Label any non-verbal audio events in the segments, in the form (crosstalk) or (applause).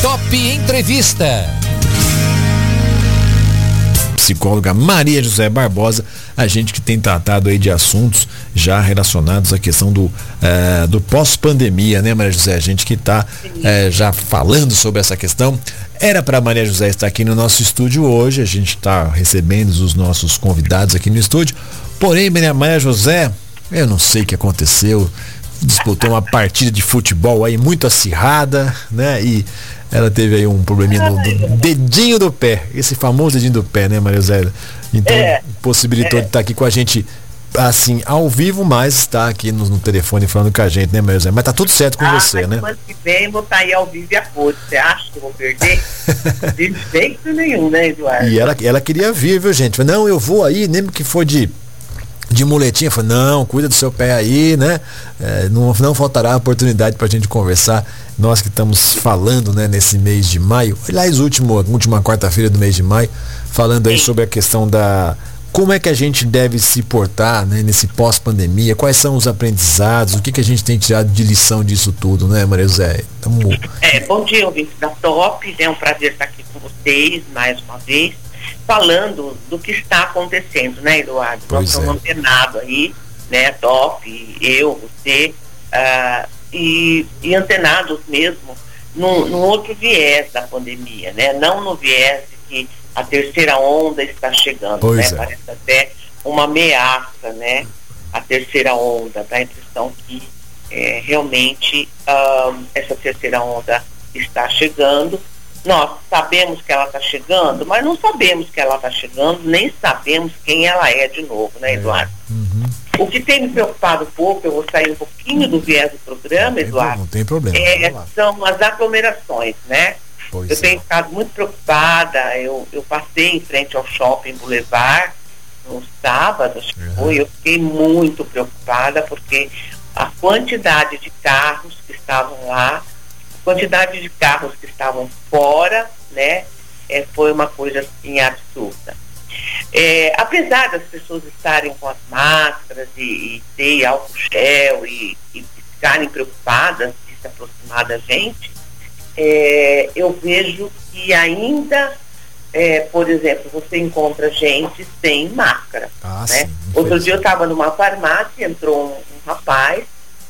Top Entrevista. Psicóloga Maria José Barbosa, a gente que tem tratado aí de assuntos já relacionados à questão do, eh, do pós-pandemia, né, Maria José? A gente que está eh, já falando sobre essa questão. Era para Maria José estar aqui no nosso estúdio hoje, a gente está recebendo os nossos convidados aqui no estúdio. Porém, Maria José, eu não sei o que aconteceu disputou uma partida de futebol aí muito acirrada, né? E ela teve aí um probleminha no, dedinho do pé, esse famoso dedinho do pé, né, Maria Zé? Então, é, possibilitou é. de estar aqui com a gente assim, ao vivo, mas está aqui no, no, telefone falando com a gente, né, Maria Zé? Mas tá tudo certo com ah, você, né? Semana que vem vou estar tá aí ao vivo e a cor. Você acha que eu vou perder? (laughs) de jeito nenhum, né, Eduardo? E ela, ela queria vir, viu, gente? Não, eu vou aí, nem que for de de muletinha, falou, não, cuida do seu pé aí, né? É, não, não faltará oportunidade para a gente conversar. Nós que estamos falando né, nesse mês de maio, aliás, último, última quarta-feira do mês de maio, falando aí sobre a questão da. Como é que a gente deve se portar né, nesse pós-pandemia? Quais são os aprendizados? O que, que a gente tem tirado de lição disso tudo, né, Maria José? Tamo... É, bom dia, ouvintes da Top. É um prazer estar aqui com vocês mais uma vez falando do que está acontecendo, né, Eduardo? Pois Nós estamos é. antenados aí, né, Top, eu, você, uh, e, e antenados mesmo num, num, outro viés da pandemia, né? Não no viés de que a terceira onda está chegando, pois né? É. Parece até uma ameaça, né? A terceira onda, dá a impressão que é, realmente uh, essa terceira onda está chegando nós sabemos que ela está chegando, mas não sabemos que ela está chegando, nem sabemos quem ela é de novo, né, é. Eduardo? É. Uhum. O que tem me preocupado um pouco, eu vou sair um pouquinho do viés do programa, não Eduardo. Não tem problema. É, são as aglomerações, né? Pois eu é. tenho ficado muito preocupada. Eu, eu passei em frente ao shopping Boulevard no sábado, acho que foi, eu fiquei muito preocupada porque a quantidade de carros que estavam lá quantidade de carros que estavam fora, né, é, foi uma coisa assim absurda. É, apesar das pessoas estarem com as máscaras e, e ter álcool gel e, e, ficarem preocupadas de se aproximar da gente, é, eu vejo que ainda, é, por exemplo, você encontra gente sem máscara. Ah, né? Sim, Outro dia eu estava numa farmácia, entrou um, um rapaz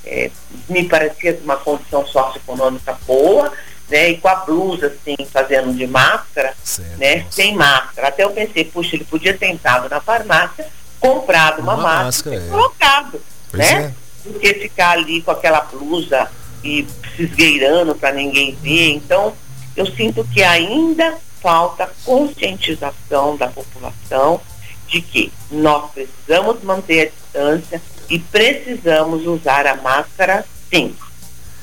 é, me parecia uma condição socioeconômica boa, né? E com a blusa, assim, fazendo de máscara, certo, né? Nossa. Sem máscara. Até eu pensei, puxa, ele podia ter entrado na farmácia, comprado uma, uma máscara, máscara e é. colocado, pois né? É. Do que ficar ali com aquela blusa e se esgueirando para ninguém ver. Então, eu sinto que ainda falta conscientização da população de que nós precisamos manter a distância, e precisamos usar a máscara sim.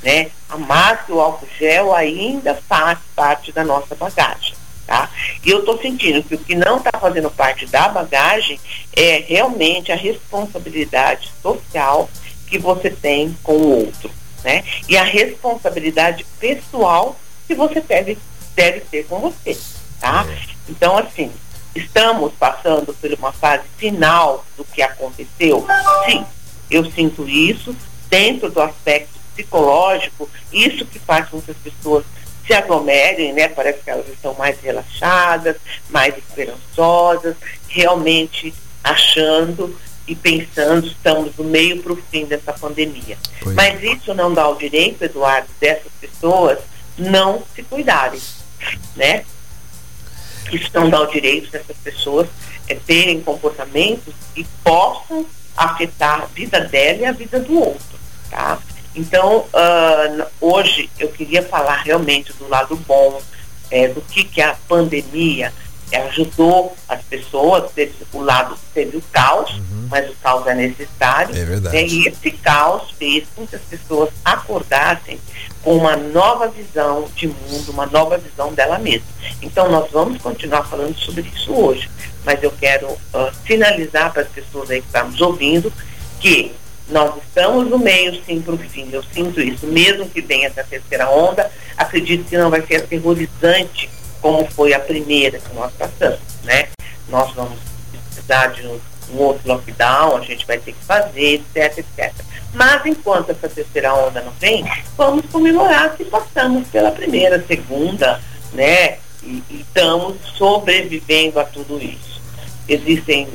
Né? A máscara e o álcool gel ainda faz parte da nossa bagagem. Tá? E eu estou sentindo que o que não está fazendo parte da bagagem é realmente a responsabilidade social que você tem com o outro. Né? E a responsabilidade pessoal que você deve, deve ter com você. Tá? É. Então, assim, estamos passando por uma fase final do que aconteceu? Sim, eu sinto isso dentro do aspecto psicológico, isso que faz com que as pessoas se aglomerem, né? Parece que elas estão mais relaxadas, mais esperançosas, realmente achando e pensando, estamos do meio para o fim dessa pandemia. Pois. Mas isso não dá o direito, Eduardo, dessas pessoas não se cuidarem, né? Isso não dá o direito dessas pessoas é, terem comportamentos que possam afetar a vida dela e a vida do outro, tá? Então, uh, hoje eu queria falar realmente do lado bom, é, do que, que a pandemia ajudou as pessoas, teve o lado, teve o caos, uhum. mas o caos é necessário. É verdade. Né? E esse caos fez com que as pessoas acordassem com uma nova visão de mundo, uma nova visão dela mesma. Então nós vamos continuar falando sobre isso hoje, mas eu quero uh, finalizar para as pessoas aí que estão nos ouvindo que nós estamos no meio sim para o fim, eu sinto isso, mesmo que venha essa terceira onda, acredito que não vai ser aterrorizante como foi a primeira que nós passamos, né? Nós vamos precisar de um outro lockdown, a gente vai ter que fazer, etc, etc. Mas enquanto essa terceira onda não vem, vamos comemorar que passamos pela primeira, segunda, né? E, e estamos sobrevivendo a tudo isso. Existem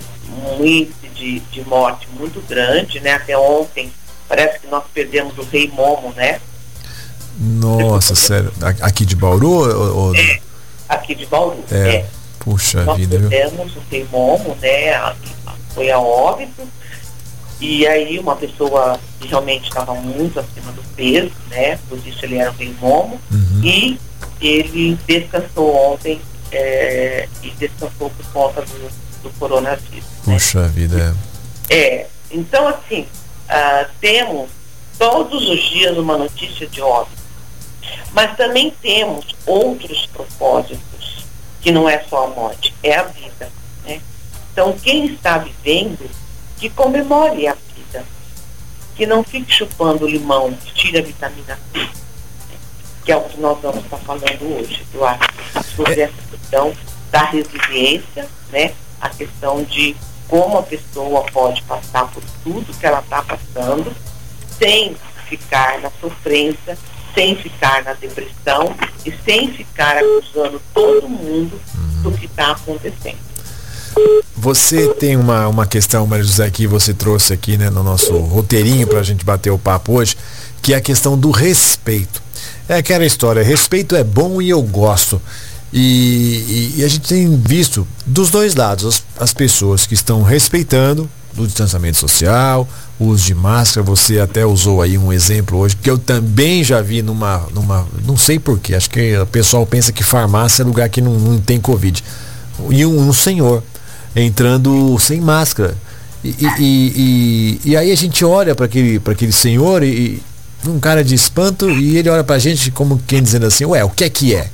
um índice de, de morte muito grande, né? Até ontem parece que nós perdemos o rei Momo, né? Nossa, sério. Aqui de Bauru? Ou... É, aqui de Bauru. É. é. Puxa nós vida, viu? Nós perdemos o rei Momo, né? Foi a óbito. E aí uma pessoa que realmente estava muito acima do peso, né? Por isso ele era o rei Momo. Uhum. E ele descansou ontem é, e descansou por conta do, do coronavírus. Né? Puxa né? vida. É. é. Então, assim, uh, temos todos os dias uma notícia de óbito. Mas também temos outros propósitos, que não é só a morte, é a vida. Né? Então, quem está vivendo, que comemore a vida. Que não fique chupando limão, que tire a vitamina C que é o que nós vamos estar falando hoje, Eduardo, sobre essa questão da resiliência, né? A questão de como a pessoa pode passar por tudo que ela está passando sem ficar na sofrência, sem ficar na depressão e sem ficar acusando todo mundo do que está acontecendo. Você tem uma, uma questão, Maria José, que você trouxe aqui né, no nosso roteirinho para a gente bater o papo hoje, que é a questão do respeito. É aquela história, respeito é bom e eu gosto. E, e, e a gente tem visto dos dois lados as, as, pessoas que estão respeitando o distanciamento social, o uso de máscara. Você até usou aí um exemplo hoje, que eu também já vi numa. numa não sei porquê, acho que o pessoal pensa que farmácia é lugar que não, não tem Covid. E um, um senhor entrando sem máscara. E, e, e, aí a gente olha para aquele, aquele senhor e, um cara de espanto e ele olha pra gente como quem dizendo assim, ué, o que é que é?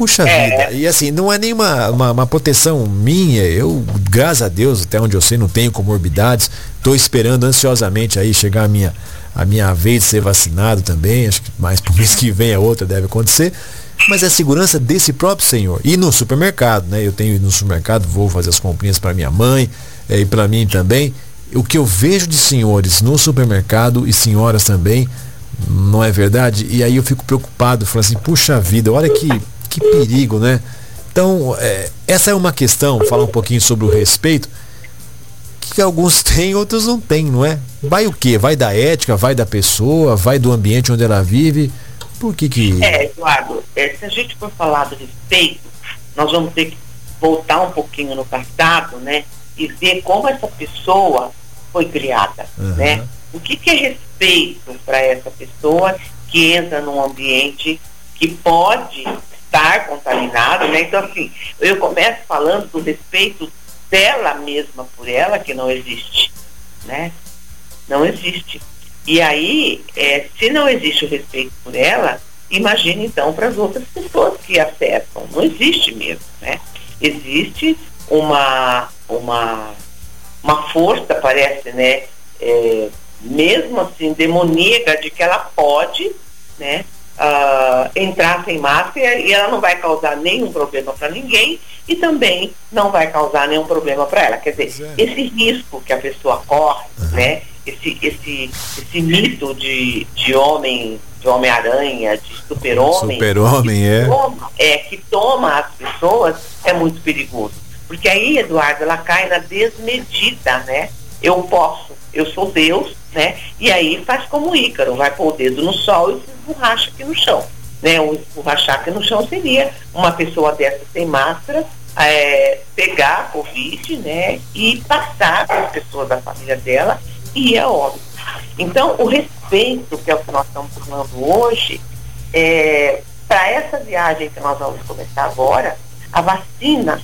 Puxa é. vida, e assim, não é nenhuma uma, uma, proteção minha, eu, graças a Deus, até onde eu sei, não tenho comorbidades, estou esperando ansiosamente aí chegar a minha, a minha vez de ser vacinado também, acho que mais pro (laughs) mês que vem a outra deve acontecer, mas é a segurança desse próprio senhor. E no supermercado, né? Eu tenho ido no supermercado, vou fazer as comprinhas para minha mãe é, e para mim também o que eu vejo de senhores no supermercado e senhoras também, não é verdade? E aí eu fico preocupado, falo assim, puxa vida, olha que, que perigo, né? Então, é, essa é uma questão, falar um pouquinho sobre o respeito, que alguns (laughs) têm, outros não têm, não é? Vai o quê? Vai da ética, vai da pessoa, vai do ambiente onde ela vive? Por que que... É, Eduardo, é, se a gente for falar do respeito, nós vamos ter que voltar um pouquinho no passado, né? E ver como essa pessoa foi criada, uhum. né? O que, que é respeito para essa pessoa que entra num ambiente que pode estar contaminado, né? Então, assim, eu começo falando do respeito dela mesma por ela, que não existe, né? Não existe. E aí, é, se não existe o respeito por ela, imagine então para as outras pessoas que acessam. Não existe mesmo, né? Existe uma, uma uma força, parece, né? É, mesmo assim, demoníaca, de que ela pode, né? Uh, entrar sem máscara e ela não vai causar nenhum problema para ninguém e também não vai causar nenhum problema para ela. Quer dizer, é. esse risco que a pessoa corre, uhum. né? Esse, esse, esse mito de, de homem, de Homem-Aranha, de super-homem. Super-homem, é. é. Que toma as pessoas é muito perigoso. Porque aí, Eduardo, ela cai na desmedida, né? Eu posso, eu sou Deus, né? E aí faz como Ícaro, vai pôr o dedo no sol e se esborracha aqui no chão. Né? O esborrachar aqui no chão seria uma pessoa dessa sem máscara, é, pegar a Covid, né? E passar para as pessoas da família dela e é óbvio. Então, o respeito, que é o que nós estamos falando hoje, é, para essa viagem que nós vamos começar agora, a vacina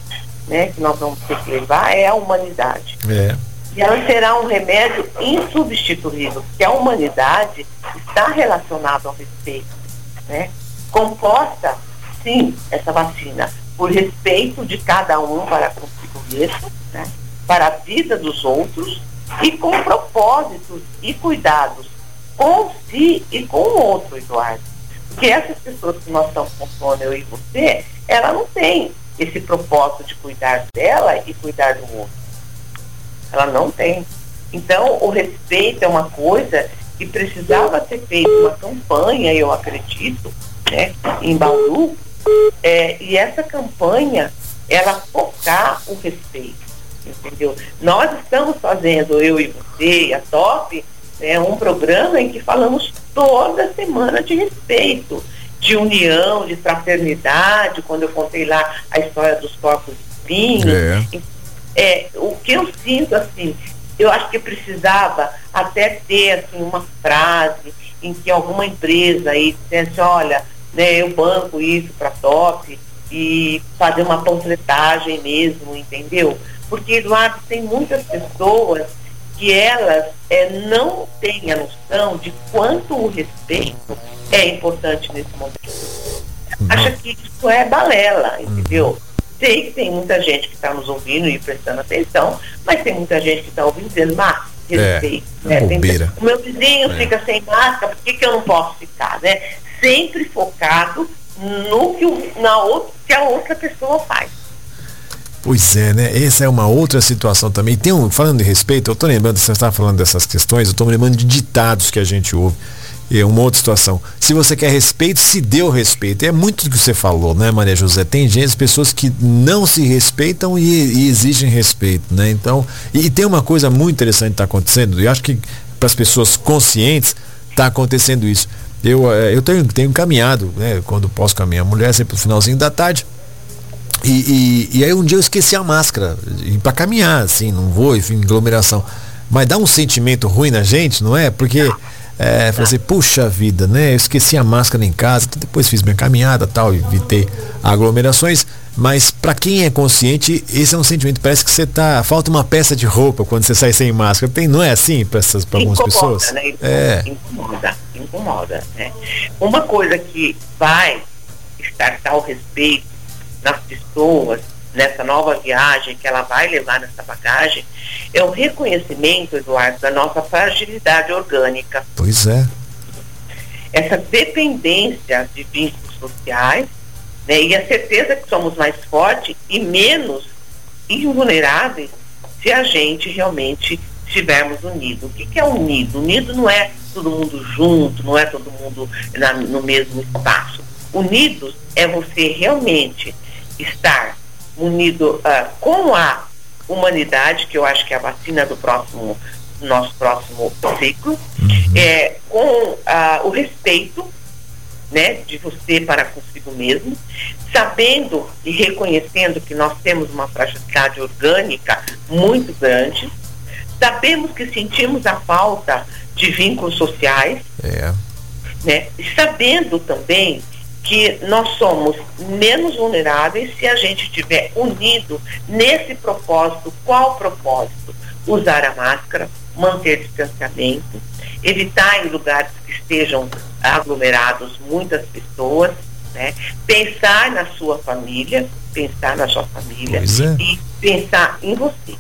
né, que nós vamos ter que levar é a humanidade. É. E ela será um remédio insubstituível, porque a humanidade está relacionada ao respeito. Né? Composta, sim, essa vacina, por respeito de cada um para consigo mesmo, né? para a vida dos outros e com propósitos e cuidados com si e com o outro, Eduardo. Porque essas pessoas que nós estamos com sono, eu e você, ela não tem esse propósito de cuidar dela e cuidar do outro. Ela não tem. Então, o respeito é uma coisa que precisava ser feita uma campanha, eu acredito, né, em Bauru, é, e essa campanha, ela focar o respeito, entendeu? Nós estamos fazendo, eu e você, a TOP, né, um programa em que falamos toda semana de respeito, de união, de fraternidade, quando eu contei lá a história dos corpos espinhos. É. é. o que eu sinto, assim, eu acho que precisava até ter assim, uma frase em que alguma empresa aí dissesse, olha, né, eu banco isso para top e fazer uma panfletagem mesmo, entendeu? Porque, Eduardo, tem muitas pessoas que elas é, não têm a noção de quanto o respeito é importante nesse momento. Uhum. Acha que isso é balela, entendeu? Sei que tem muita gente que está nos ouvindo e prestando atenção, mas tem muita gente que está ouvindo dizendo, mas respeito. É, né? tem, o meu vizinho é. fica sem máscara, por que, que eu não posso ficar? Né? Sempre focado no que, o, na outra, que a outra pessoa faz. Pois é, né? Essa é uma outra situação também. Tem um, falando de respeito, eu estou lembrando, você estava falando dessas questões, eu estou me lembrando de ditados que a gente ouve é uma outra situação. Se você quer respeito, se deu respeito. É muito do que você falou, né, Maria José? Tem gente, pessoas que não se respeitam e, e exigem respeito, né? Então, e, e, tem uma coisa muito interessante que está acontecendo, e acho que para as pessoas conscientes está acontecendo isso. Eu, eh, eu tenho, tenho caminhado, né, quando posso com a minha mulher, sempre no finalzinho da tarde. E, e, e aí um dia eu esqueci a máscara, para caminhar, assim, não vou, enfim, aglomeração. Mas dá um sentimento ruim na gente, não é? Porque é, falei assim, puxa vida, né? Eu esqueci a máscara em casa, depois fiz minha caminhada tal, evitei aglomerações. Mas para quem é consciente, esse é um sentimento. Parece que você tá. Falta uma peça de roupa quando você sai sem máscara. Tem, não é assim para algumas pessoas? Né? É. Incomoda, incomoda. Né? Uma coisa que vai estar ao respeito nas pessoas nessa nova viagem que ela vai levar nessa bagagem, é o reconhecimento, Eduardo, da nossa fragilidade orgânica. Pois é. Essa dependência de vínculos sociais, né, e a certeza que somos mais fortes e menos invulneráveis se a gente realmente estivermos unidos. O que, que é unido? Unido não é todo mundo junto, não é todo mundo na, no mesmo espaço. Unidos é você realmente estar unido uh, com a humanidade, que eu acho que é a vacina do próximo nosso próximo ciclo, uhum. é, com uh, o respeito né, de você para consigo mesmo, sabendo e reconhecendo que nós temos uma fragilidade orgânica muito grande, sabemos que sentimos a falta de vínculos sociais, é. né, e sabendo também que nós somos menos vulneráveis se a gente estiver unido nesse propósito. Qual propósito? Usar a máscara, manter distanciamento, evitar em lugares que estejam aglomerados muitas pessoas, né? pensar na sua família, pensar na sua família é. e pensar em você.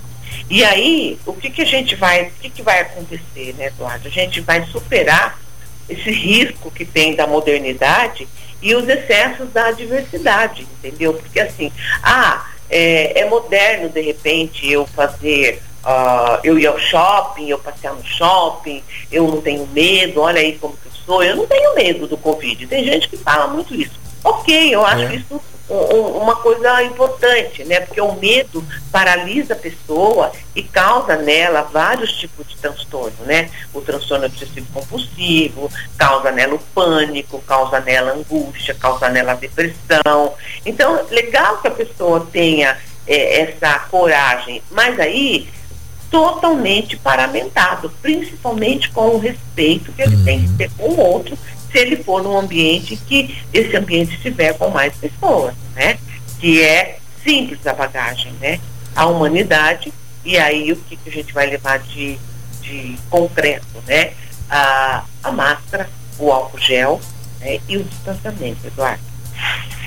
E aí, o que, que a gente vai, o que, que vai acontecer, né, Eduardo? A gente vai superar esse risco que tem da modernidade e os excessos da diversidade, entendeu? Porque assim, ah, é, é moderno de repente eu fazer, uh, eu ir ao shopping, eu passear no shopping, eu não tenho medo, olha aí como que eu sou, eu não tenho medo do Covid. Tem gente que fala muito isso. Ok, eu acho é. isso uma coisa importante, né? Porque o medo paralisa a pessoa e causa nela vários tipos de transtorno, né? O transtorno obsessivo compulsivo, causa nela o pânico, causa nela angústia, causa nela depressão. Então, legal que a pessoa tenha é, essa coragem, mas aí totalmente paramentado, principalmente com o respeito que ele uhum. tem que ter com o outro se ele for num ambiente que esse ambiente estiver com mais pessoas, né? Que é simples a bagagem, né? A humanidade e aí o que, que a gente vai levar de, de concreto, né? A, a máscara, o álcool gel né? e o distanciamento, Eduardo.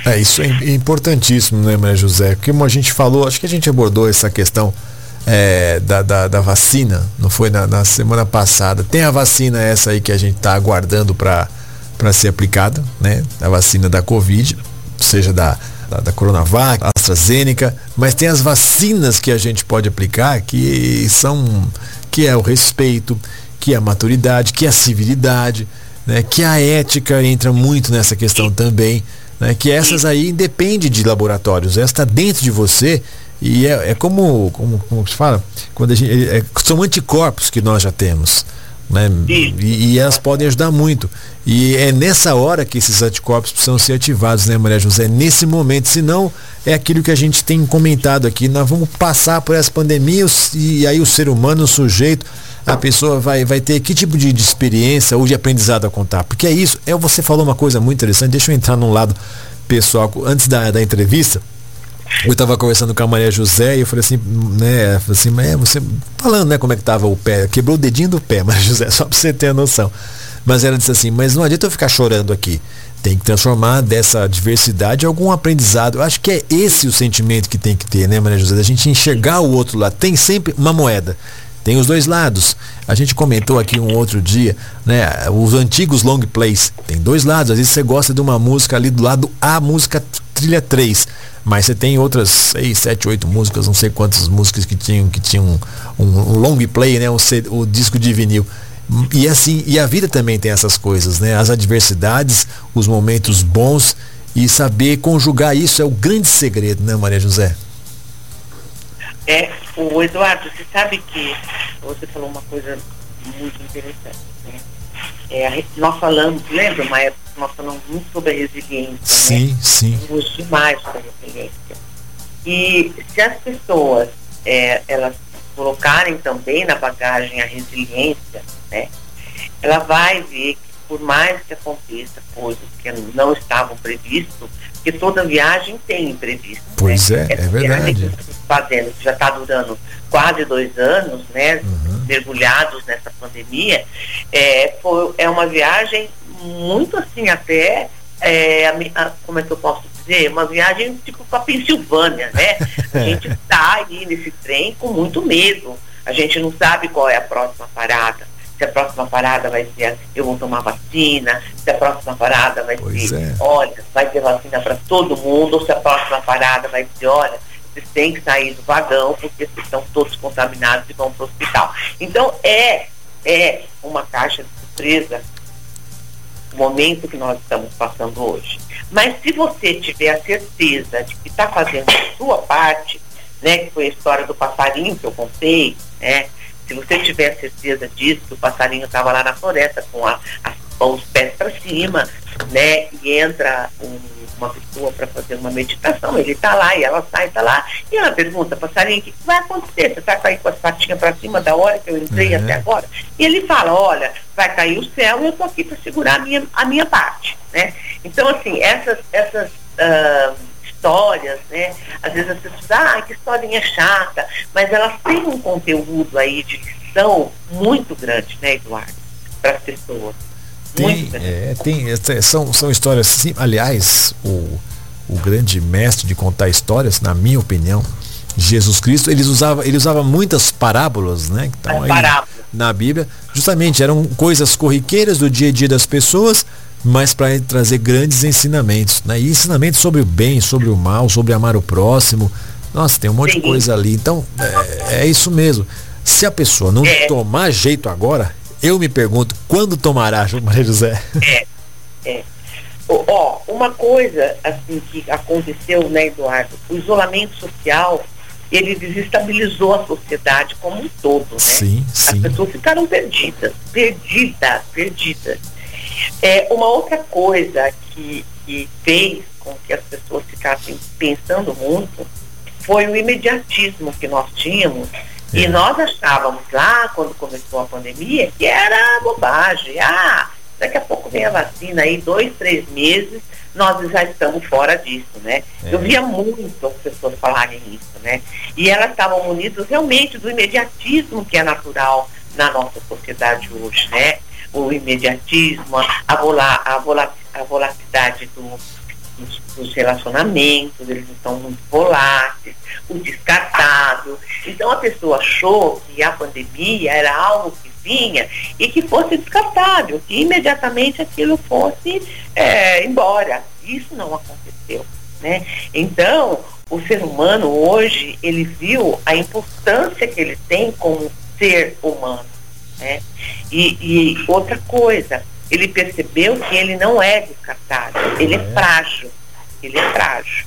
É, isso é importantíssimo, né, Maria José? Como a gente falou, acho que a gente abordou essa questão é, da, da, da, vacina, não foi na, na, semana passada. Tem a vacina essa aí que a gente está aguardando para para ser aplicada, né? A vacina da Covid, seja da da, da Coronavac, AstraZeneca, mas tem as vacinas que a gente pode aplicar que são que é o respeito, que é a maturidade, que é a civilidade, né, que a ética entra muito nessa questão também, né, que essas aí independe de laboratórios, essa está dentro de você e é, é como, como, como se fala, quando a gente, é, são anticorpos que nós já temos. Né? E, e, elas podem ajudar muito. E é nessa hora que esses anticorpos precisam ser ativados, né, Maria José? Nesse momento, senão é aquilo que a gente tem comentado aqui. Nós vamos passar por essa pandemia e aí o ser humano, o sujeito, a pessoa vai, vai ter que tipo de, de experiência ou de aprendizado a contar? Porque é isso. É, você falou uma coisa muito interessante, deixa eu entrar num lado pessoal. Antes da, da entrevista, eu estava conversando com a Maria José e eu falei assim, né, assim, mas você falando, né, como é que tava o pé, quebrou o dedinho do pé, (laughs) Maria José, só para você ter a noção. Mas ela disse assim, mas não adianta eu ficar chorando aqui. Tem que transformar dessa diversidade em algum aprendizado. Eu acho que é esse o sentimento que tem que ter, né, Maria José? A gente enxergar o outro lado. Tem sempre uma moeda. Tem os dois lados. A gente comentou aqui um outro dia, né? Os antigos long plays. Tem dois lados. Às vezes você gosta de uma música ali do lado A, música trilha 3. Mas você tem outras 6, 7, 8 músicas, não sei quantas músicas que tinham, que tinham um, um, long play, né? O, o disco de vinil. E assim, e a vida também tem essas coisas, né? As adversidades, os momentos bons e saber conjugar isso é o grande segredo, né, Maria José? É, o Eduardo, você sabe que você falou uma coisa muito interessante. Né? É, nós falamos, lembra uma época que nós falamos muito sobre a resiliência? Sim, né? sim. Falamos demais sobre a resiliência. E se as pessoas é, elas colocarem também na bagagem a resiliência, né, ela vai ver que por mais que aconteça coisas que não estavam previstas, que toda viagem tem imprevisto. Pois né? é, Essa é verdade. Fazendo, que já está durando quase dois anos, né? Uhum. Mergulhados nessa pandemia, é, foi, é uma viagem muito assim até é, a, a, como é que eu posso dizer, uma viagem tipo para Pensilvânia, né? (laughs) A gente está aí nesse trem com muito medo. A gente não sabe qual é a próxima parada se a próxima parada vai ser eu vou tomar vacina, se a próxima parada vai pois ser, é. olha, vai ter vacina para todo mundo, ou se a próxima parada vai ser, olha, vocês têm que sair do vagão porque vocês estão todos contaminados e vão para o hospital. Então é, é uma caixa de surpresa o momento que nós estamos passando hoje. Mas se você tiver a certeza de que está fazendo a sua parte, né, que foi a história do passarinho que eu contei, né, se você tiver certeza disso, que o passarinho estava lá na floresta com, a, a, com os pés para cima, né? E entra um, uma pessoa para fazer uma meditação, ele está lá e ela sai, está lá, e ela pergunta, passarinho, o que vai acontecer? Você está com as patinhas para cima da hora que eu entrei uhum. até agora? E ele fala, olha, vai cair o céu e eu estou aqui para segurar a minha, a minha parte, né? Então, assim, essas, essas uh, histórias, né? Às vezes as pessoas, ah, que historinha chata, mas elas têm um conteúdo aí de lição muito grande, né, Eduardo, para as pessoas. Tem, é, tem são, são histórias, sim, aliás, o, o grande mestre de contar histórias, na minha opinião, Jesus Cristo, ele usava, ele usava muitas parábolas, né? Que estão aí na Bíblia. Justamente, eram coisas corriqueiras do dia a dia das pessoas, mas para trazer grandes ensinamentos, né? E ensinamentos sobre o bem, sobre o mal, sobre amar o próximo. Nossa, tem um monte Sim. de coisa ali. Então, é, é, isso mesmo. Se a pessoa não é. tomar jeito agora, eu me pergunto, quando tomará, Maria José? É, é. Ó, uma coisa assim que aconteceu, né, Eduardo? O isolamento social, ele desestabilizou a sociedade como um todo, né? Sim, sim. As pessoas ficaram perdidas, perdidas, perdidas. É, uma outra coisa que, que fez com que as pessoas ficassem pensando muito foi o imediatismo que nós tínhamos. É. E nós achávamos lá, quando começou a pandemia, que era bobagem. Ah, daqui a pouco vem a vacina aí, dois, três meses, nós já estamos fora disso, né? É. Eu via muito as pessoas falarem isso, né? E elas estavam munidas realmente do imediatismo que é natural na nossa sociedade hoje, né? O imediatismo, a, vola, a, vola, a volatilidade do, dos, dos, relacionamentos, eles estão muito voláteis, o descartável. Então a pessoa achou que a pandemia era algo que vinha e que fosse descartável, que imediatamente aquilo fosse é, embora. Isso não aconteceu. né? Então, o ser humano hoje, ele viu a importância que ele tem como ser humano, né? E, e outra coisa, ele percebeu que ele não é descartável, ele é, é frágil, ele é frágil,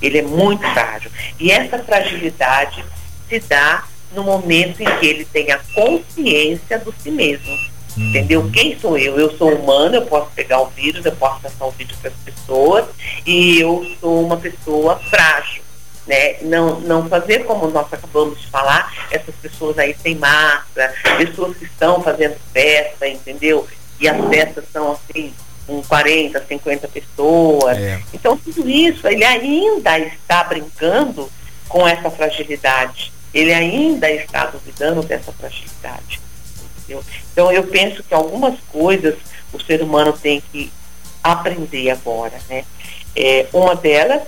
ele é muito frágil. E essa fragilidade se dá no momento em que ele tem a consciência do si mesmo. Uhum. Entendeu? Quem sou eu? Eu sou humano, eu posso pegar o vírus, eu posso passar o vírus para as pessoas e eu sou uma pessoa frágil. Né? Não, não fazer como nós acabamos de falar, essas pessoas aí sem máscara, pessoas que estão fazendo festa, entendeu? E as festas são assim, com 40, 50 pessoas. É. Então tudo isso, ele ainda está brincando com essa fragilidade. Ele ainda está duvidando dessa fragilidade. Entendeu? Então eu penso que algumas coisas o ser humano tem que aprender agora, né? É, uma delas,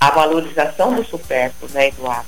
a valorização do supérfluo, né, Eduardo?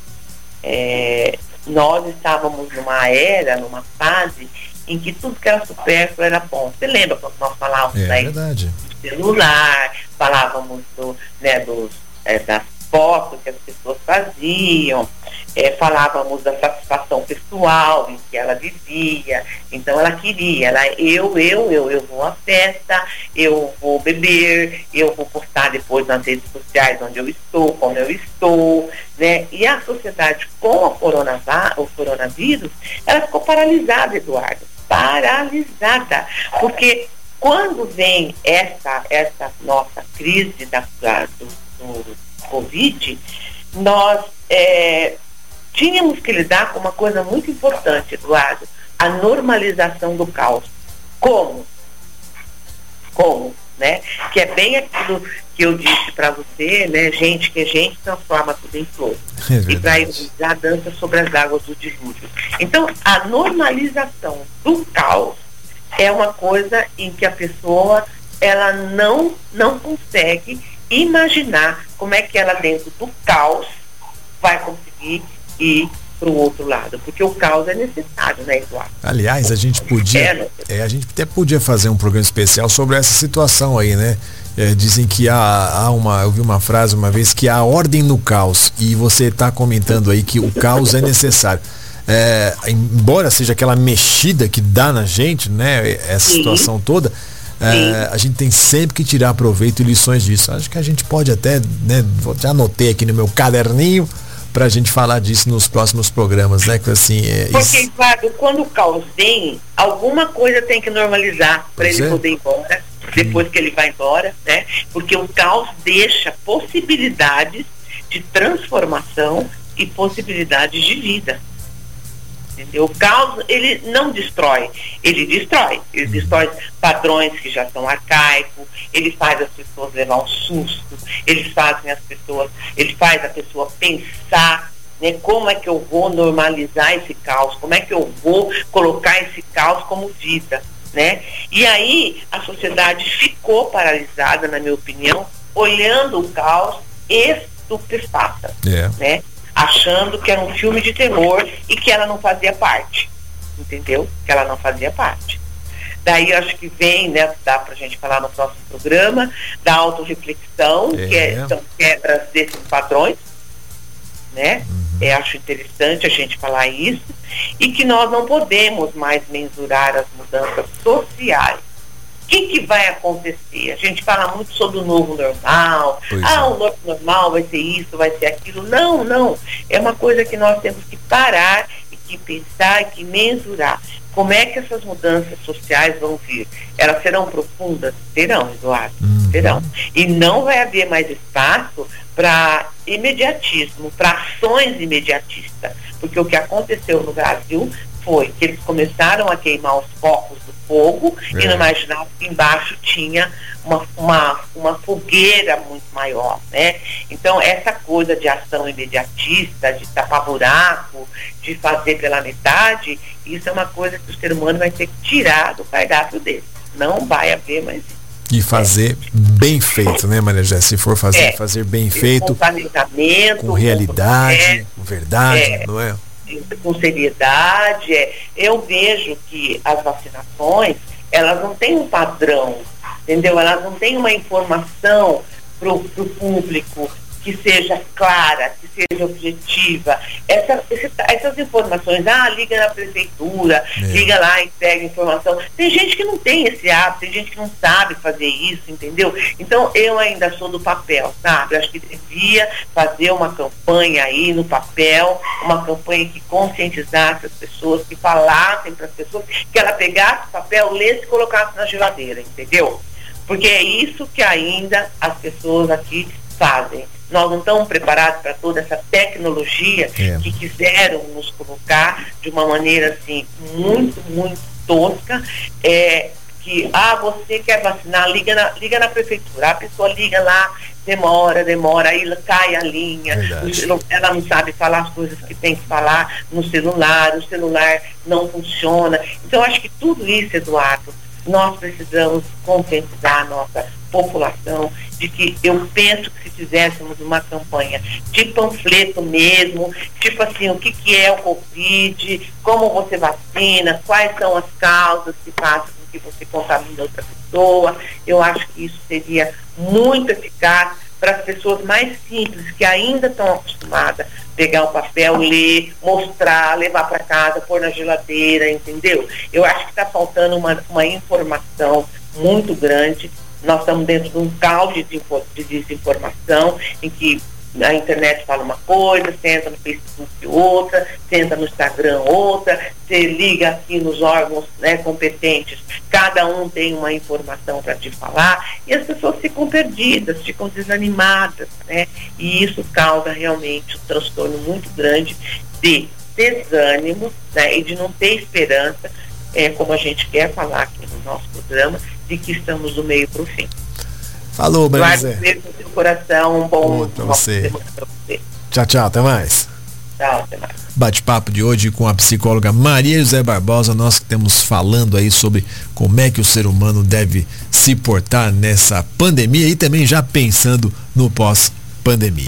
É, nós estávamos numa era, numa fase em que tudo que era supérfluo era bom. Você lembra quando nós falávamos é, do celular, falávamos do, né, dos, é, das fotos que as pessoas faziam, é, falávamos da satisfação pessoal em que ela vivia, então ela queria, ela, eu, eu, eu, eu vou à festa, eu vou beber, eu vou postar depois nas redes sociais onde eu estou, como eu estou, né? E a sociedade com a corona, o coronavírus, ela ficou paralisada, Eduardo, paralisada, porque quando vem essa, essa nossa crise da, do, do Covid, nós é, tínhamos que lidar com uma coisa muito importante, Eduardo, a normalização do caos. Como? Como? Né? Que é bem aquilo que eu disse para você, né? Gente que a gente transforma tudo em flor. É e para a dança sobre as águas do dilúvio. Então, a normalização do caos é uma coisa em que a pessoa ela não não consegue imaginar como é que ela, dentro do caos, vai conseguir ir para o outro lado, porque o caos é necessário, né, Eduardo? Aliás, a gente podia, é, é, a gente até podia fazer um programa especial sobre essa situação aí, né? É, dizem que há, há, uma, eu vi uma frase uma vez que há ordem no caos e você está comentando aí que o caos é necessário. É, embora seja aquela mexida que dá na gente, né? Essa Sim. situação toda, é, a gente tem sempre que tirar proveito e lições disso. Acho que a gente pode até, né, já anotei aqui no meu caderninho para a gente falar disso nos próximos programas, né? Que assim, é, Porque, isso... Eduardo, quando o caos vem, alguma coisa tem que normalizar para ele é. poder ir embora, depois hum. que ele vai embora, né? Porque o caos deixa possibilidades de transformação e possibilidades de vida. Entendeu? O caos, ele não destrói, ele destrói. Ele uhum. destrói padrões que já são arcaicos, ele faz as pessoas levar um susto, ele faz as pessoas, ele faz a pessoa pensar né, como é que eu vou normalizar esse caos, como é que eu vou colocar esse caos como vida. Né? E aí a sociedade ficou paralisada, na minha opinião, olhando o caos estupefata. Yeah. É. Né? Achando que era um filme de terror e que ela não fazia parte. Entendeu? Que ela não fazia parte. Daí acho que vem, né, dá pra gente falar no próximo programa, da autorreflexão, é. que é, são quebras desses padrões, né? Uhum. É, acho interessante a gente falar isso, e que nós não podemos mais mensurar as mudanças sociais que, que vai acontecer? A gente fala muito sobre o novo normal. Pois ah, é. o novo normal vai ser isso, vai ser aquilo. Não, não. É uma coisa que nós temos que parar e que pensar e que mensurar. Como é que essas mudanças sociais vão vir? Elas serão profundas? Serão, Eduardo. Uhum. Serão. E não vai haver mais espaço para imediatismo, para ações imediatistas. Porque o que aconteceu no Brasil foi que eles começaram a queimar os focos do fogo é. e não imaginavam que embaixo tinha uma, uma, uma fogueira muito maior, né? Então, essa coisa de ação imediatista, de tapar buraco, de fazer pela metade, isso é uma coisa que o ser humano vai ter que tirar do cardápio dele. Não vai haver mais isso. E fazer é. bem feito, né, Maria Jé? Se for fazer, é. fazer bem feito. Com, com realidade, com verdade, é. não é? Com seriedade. É, eu vejo que as vacinações, elas não têm um padrão, entendeu? Elas não têm uma informação para o público que seja clara, que seja objetiva. Essa, esse, essas informações, ah, liga na prefeitura, é. liga lá e pega informação. Tem gente que não tem esse hábito, tem gente que não sabe fazer isso, entendeu? Então eu ainda sou do papel, sabe? Eu acho que devia fazer uma campanha aí no papel, uma campanha que conscientizasse as pessoas, que falassem para as pessoas, que ela pegasse o papel, lesse e colocasse na geladeira, entendeu? Porque é isso que ainda as pessoas aqui fazem. Nós não estamos preparados para toda essa tecnologia é. que quiseram nos colocar de uma maneira assim muito, muito tosca. É, que, ah, você quer vacinar, liga na, liga na prefeitura. A pessoa liga lá, demora, demora, aí cai a linha, ela não sabe falar as coisas que tem que falar no celular, o celular não funciona. Então, acho que tudo isso, Eduardo, nós precisamos conscientizar a nossa população de que eu penso que se fizéssemos uma campanha de panfleto mesmo, tipo assim, o que, que é o Covid, como você vacina, quais são as causas que fazem com que você contamine outra pessoa, eu acho que isso seria muito eficaz para as pessoas mais simples que ainda estão acostumadas pegar o papel, ler, mostrar, levar para casa, pôr na geladeira, entendeu? Eu acho que está faltando uma, uma informação muito grande. Nós estamos dentro de um caos de, de desinformação em que a internet fala uma coisa, você entra no Facebook outra, você entra no Instagram outra, você liga aqui nos órgãos né, competentes, cada um tem uma informação para te falar, e as pessoas ficam perdidas, ficam desanimadas, né? E isso causa realmente um transtorno muito grande de desânimo né, e de não ter esperança, é, como a gente quer falar aqui no nosso programa, de que estamos do meio para o fim. Falou, Brasil. Guarde no seu coração. Um bom dia você. você. Tchau, tchau. Até mais. Tchau, até mais. Bate-papo de hoje com a psicóloga Maria José Barbosa, nós que temos falando aí sobre como é que o ser humano deve se portar nessa pandemia e também já pensando no pós-pandemia.